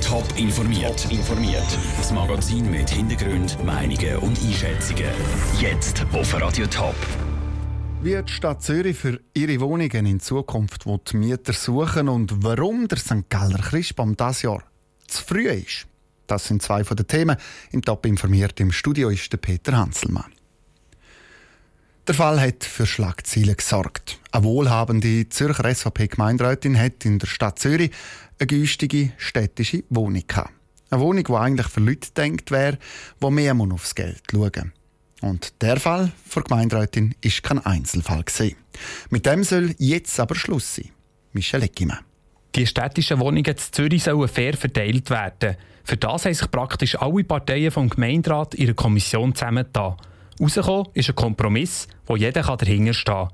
Top informiert. informiert. Das Magazin mit Hintergrund, Meinungen und Einschätzungen. Jetzt auf Radio Top. Wie die Stadt Zürich für ihre Wohnungen in Zukunft die Mieter suchen und warum der St. Galler Christbaum das Jahr zu früh ist. Das sind zwei von den Themen. Im Top informiert im Studio ist der Peter Hanselmann. Der Fall hat für Schlagzeilen gesorgt. Eine wohlhabende Zürcher SVP-Gemeinderätin hat in der Stadt Zürich eine günstige städtische Wohnung gehabt. Eine Wohnung, die eigentlich für Leute denkt wäre, die mehr aufs Geld schauen. Und der Fall der Gemeinderätin ist kein Einzelfall gewesen. Mit dem soll jetzt aber Schluss sein. Michel Eckimann. Die städtischen Wohnungen in Zürich sollen fair verteilt werden. Für das haben sich praktisch alle Parteien vom Gemeinderat ihrer Kommission zusammengetan. Rausgekommen ist ein Kompromiss, wo jeder dahinter stehen kann.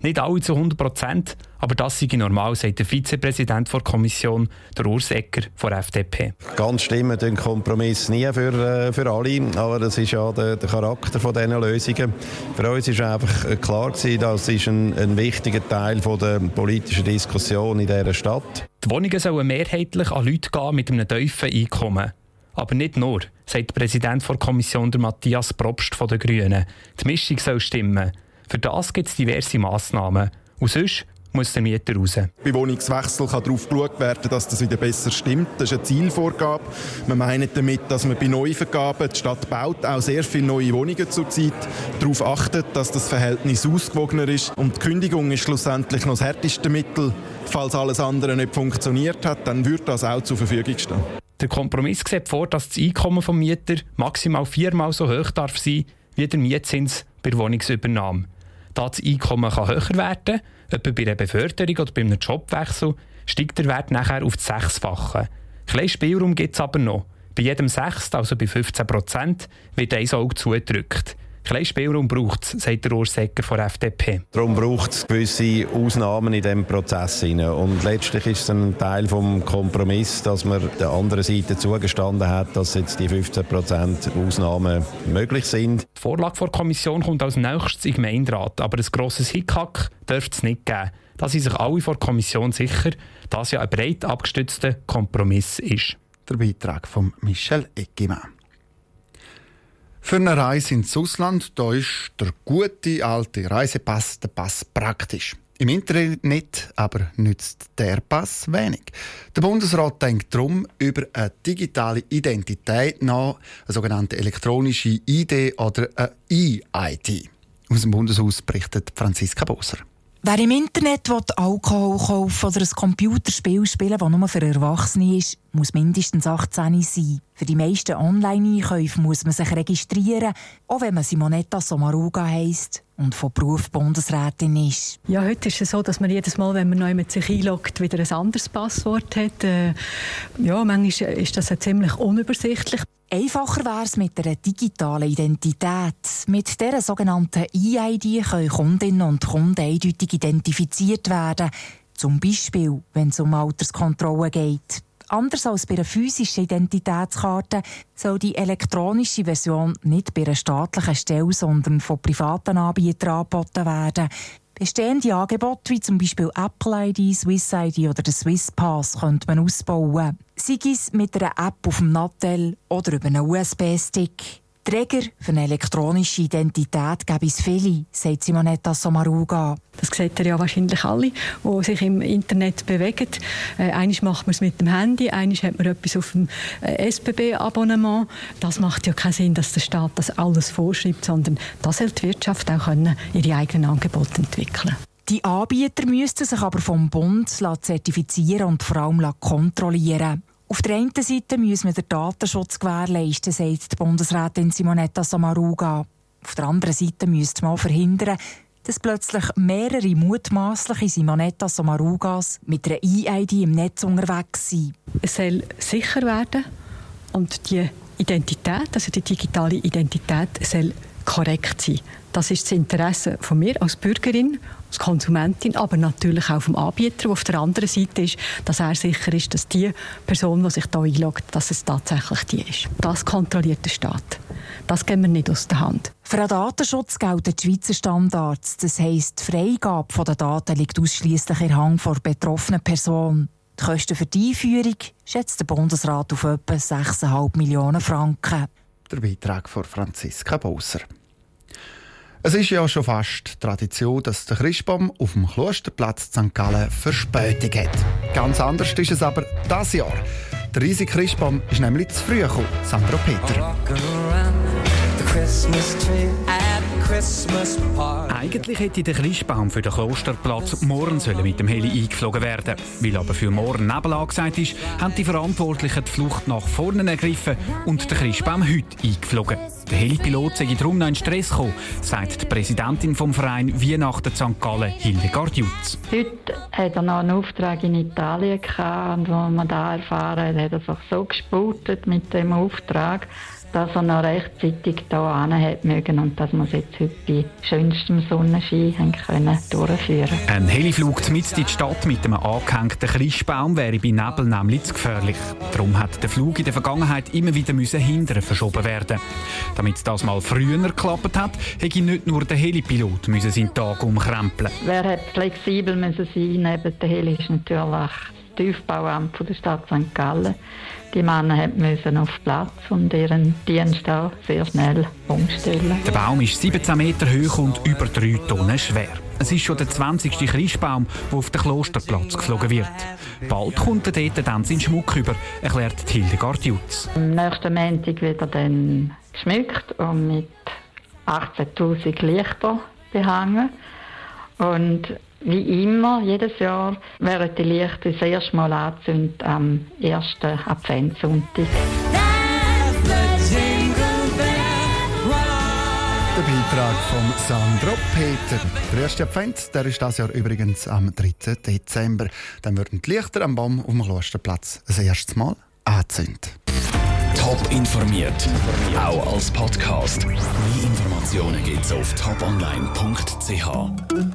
Nicht alle zu 100 Prozent, aber das sei normal, sagt der Vizepräsident der Kommission, der Urs Ecker von FDP. Ganz stimmen den Kompromiss nie für, äh, für alle, aber das ist ja der, der Charakter von diesen Lösungen. Für uns ist einfach äh, klar gewesen, das ist ein, ein wichtiger Teil von der politischen Diskussion in dieser Stadt. Die Wohnungen sollen mehrheitlich an Leute gehen mit einem tiefen Einkommen. Aber nicht nur, sagt der Präsident der Kommission, der Matthias Probst von den Grünen. Die Mischung soll stimmen. Für das gibt es diverse Massnahmen. Und sonst muss der Mieter raus. Bei Wohnungswechsel kann darauf geschaut werden, dass das wieder besser stimmt. Das ist eine Zielvorgabe. Wir meinen damit, dass man bei Neuvergaben, die Stadt baut auch sehr viele neue Wohnungen zurzeit, darauf achtet, dass das Verhältnis ausgewogener ist. Und die Kündigung ist schlussendlich noch das härteste Mittel. Falls alles andere nicht funktioniert hat, dann wird das auch zur Verfügung stehen. Der Kompromiss sieht vor, dass das Einkommen des Mieter maximal viermal so hoch darf sein wie der Mietzins bei der Wohnungsübernahme. Da das Einkommen kann höher werden kann, etwa bei einer Beförderung oder bei einem Jobwechsel, steigt der Wert nachher auf das Sechsfache. Kleinen Spielraum gibt es aber noch. Bei jedem Sechst, also bei 15 Prozent, wird ein Auge zugedrückt. Kleinen Spielraum braucht es, sagt der Urs Ecker von der FDP. Darum braucht es gewisse Ausnahmen in diesem Prozess. Und letztlich ist es ein Teil des Kompromisses, dass man der anderen Seite zugestanden hat, dass jetzt die 15% Ausnahmen möglich sind. Die Vorlage der Kommission kommt als nächstes im Gemeinderat, aber ein grosses Hickhack dürfte es nicht geben. Da sind sich alle vor der Kommission sicher, dass ja ein breit abgestützter Kompromiss ist. Der Beitrag von Michel Eckimann. Für eine Reise ins Ausland da ist der gute alte Reisepass der Pass praktisch. Im Internet aber nützt der Pass wenig. Der Bundesrat denkt darum über eine digitale Identität nach, eine sogenannte elektronische ID oder eine E-ID. Aus dem Bundeshaus berichtet Franziska Boser. Wer im Internet Alkohol kaufen oder ein Computerspiel spielen das nur für Erwachsene ist, muss mindestens 18 sein. Für die meisten Online-Einkäufe muss man sich registrieren, auch wenn man Simonetta Sommaruga heisst und von Beruf Bundesrätin ist. Ja, heute ist es so, dass man jedes Mal, wenn man neu mit sich einloggt, wieder ein anderes Passwort hat. Äh, ja, manchmal ist das ja ziemlich unübersichtlich. Einfacher wäre es mit einer digitalen Identität. Mit dieser sogenannten EID können Kundinnen und Kunden eindeutig identifiziert werden. Zum Beispiel, wenn es um Alterskontrolle geht. Anders als bei einer physischen Identitätskarte soll die elektronische Version nicht bei einer staatlichen Stelle, sondern von privaten Anbietern angeboten werden. Bestehende Angebote wie zum Beispiel Apple ID, Swiss ID oder den Swiss Pass könnte man ausbauen. Sei es mit einer App auf dem Nattel oder über einen USB-Stick. Träger für eine elektronische Identität gäbe es viele, sagt Simonetta Sommaruga. Das seht ihr ja wahrscheinlich alle, die sich im Internet bewegen. Äh, eines macht man es mit dem Handy, eines hat man etwas auf dem äh, SBB-Abonnement. Das macht ja keinen Sinn, dass der Staat das alles vorschreibt, sondern da soll die Wirtschaft auch können, ihre eigenen Angebote entwickeln die Anbieter müssten sich aber vom Bund zertifizieren und vor allem kontrollieren. Auf der einen Seite müssen wir den Datenschutz gewährleisten, sagt die Bundesrätin Simonetta Samaruga. Auf der anderen Seite müsste man verhindern, dass plötzlich mehrere mutmaßliche Simonetta Samarugas mit einer EID im Netz unterwegs sind. Es soll sicher werden und die Identität, also die digitale Identität, soll korrekt sein. Das ist das Interesse von mir als Bürgerin, als Konsumentin, aber natürlich auch vom Anbieter, der auf der anderen Seite ist, dass er sicher ist, dass die Person, die sich hier einloggt, dass es tatsächlich die ist. Das kontrolliert der Staat. Das geben wir nicht aus der Hand. Für den Datenschutz gelten die Schweizer Standards. Das heisst, die Freigabe der Daten liegt ausschließlich in der Hand der betroffenen Person. Die Kosten für die Einführung schätzt der Bundesrat auf etwa 6,5 Millionen Franken. Der Beitrag von Franziska Bowser. Es ist ja schon fast Tradition, dass der Christbaum auf dem Klosterplatz St. Gallen Verspätung hat. Ganz anders ist es aber das Jahr. Der riesige Christbaum ist nämlich zu früh gekommen, Sandro Peter. Eigentlich hätte der Christbaum für den Klosterplatz morgen sollen mit dem Heli eingeflogen werden. Weil aber für morgen Nebel angesagt ist, haben die Verantwortlichen die Flucht nach vorne ergriffen und den Christbaum heute eingeflogen. Der Helipilot sei darum noch in Stress gekommen, sagt die Präsidentin vom Verein Weihnachten St. Gallen, Hildegard Jutz. Heute hat er noch einen Auftrag in Italien gehabt und als man da erfahren hat, hat er sich so gesputet mit dem Auftrag, dass er noch rechtzeitig da hat mögen und dass wir es jetzt heute bei schönstem Sonnenschein haben können durchführen Ein Heliflug mit in die Stadt mit einem angehängten Christbaum wäre bei Nebel nämlich zu gefährlich. Darum hat der Flug in der Vergangenheit immer wieder müssen hindern verschoben werden. Damit das mal früher geklappt hat, hätte nicht nur der Helipilot müssen seinen Tag umkrempeln. Wer hat flexibel müssen sein? Neben der Heli ist natürlich Tiefbauamt von der Stadt St. Gallen. Die Männer mussten auf Platz und ihren Dienst auch sehr schnell umstellen. Der Baum ist 17 Meter hoch und über 3 Tonnen schwer. Es ist schon der 20. Christbaum, der auf den Klosterplatz geflogen wird. Bald kommt er dort dann seinen Schmuck über, erklärt Hildegard Jutz. Am nächsten Montag wird er dann geschmückt und mit 18.000 Lichter behangen. Und wie immer, jedes Jahr werden die Lichter das erste Mal angezündet am ersten Adventssonntag. Der Beitrag von Sandro Peter. Der erste Advent der ist das Jahr übrigens am 3. Dezember. Dann würden die Lichter am Baum auf dem Klosterplatz das erste Mal angezündet. Top informiert, auch als Podcast. Mehr Informationen gibt es auf toponline.ch.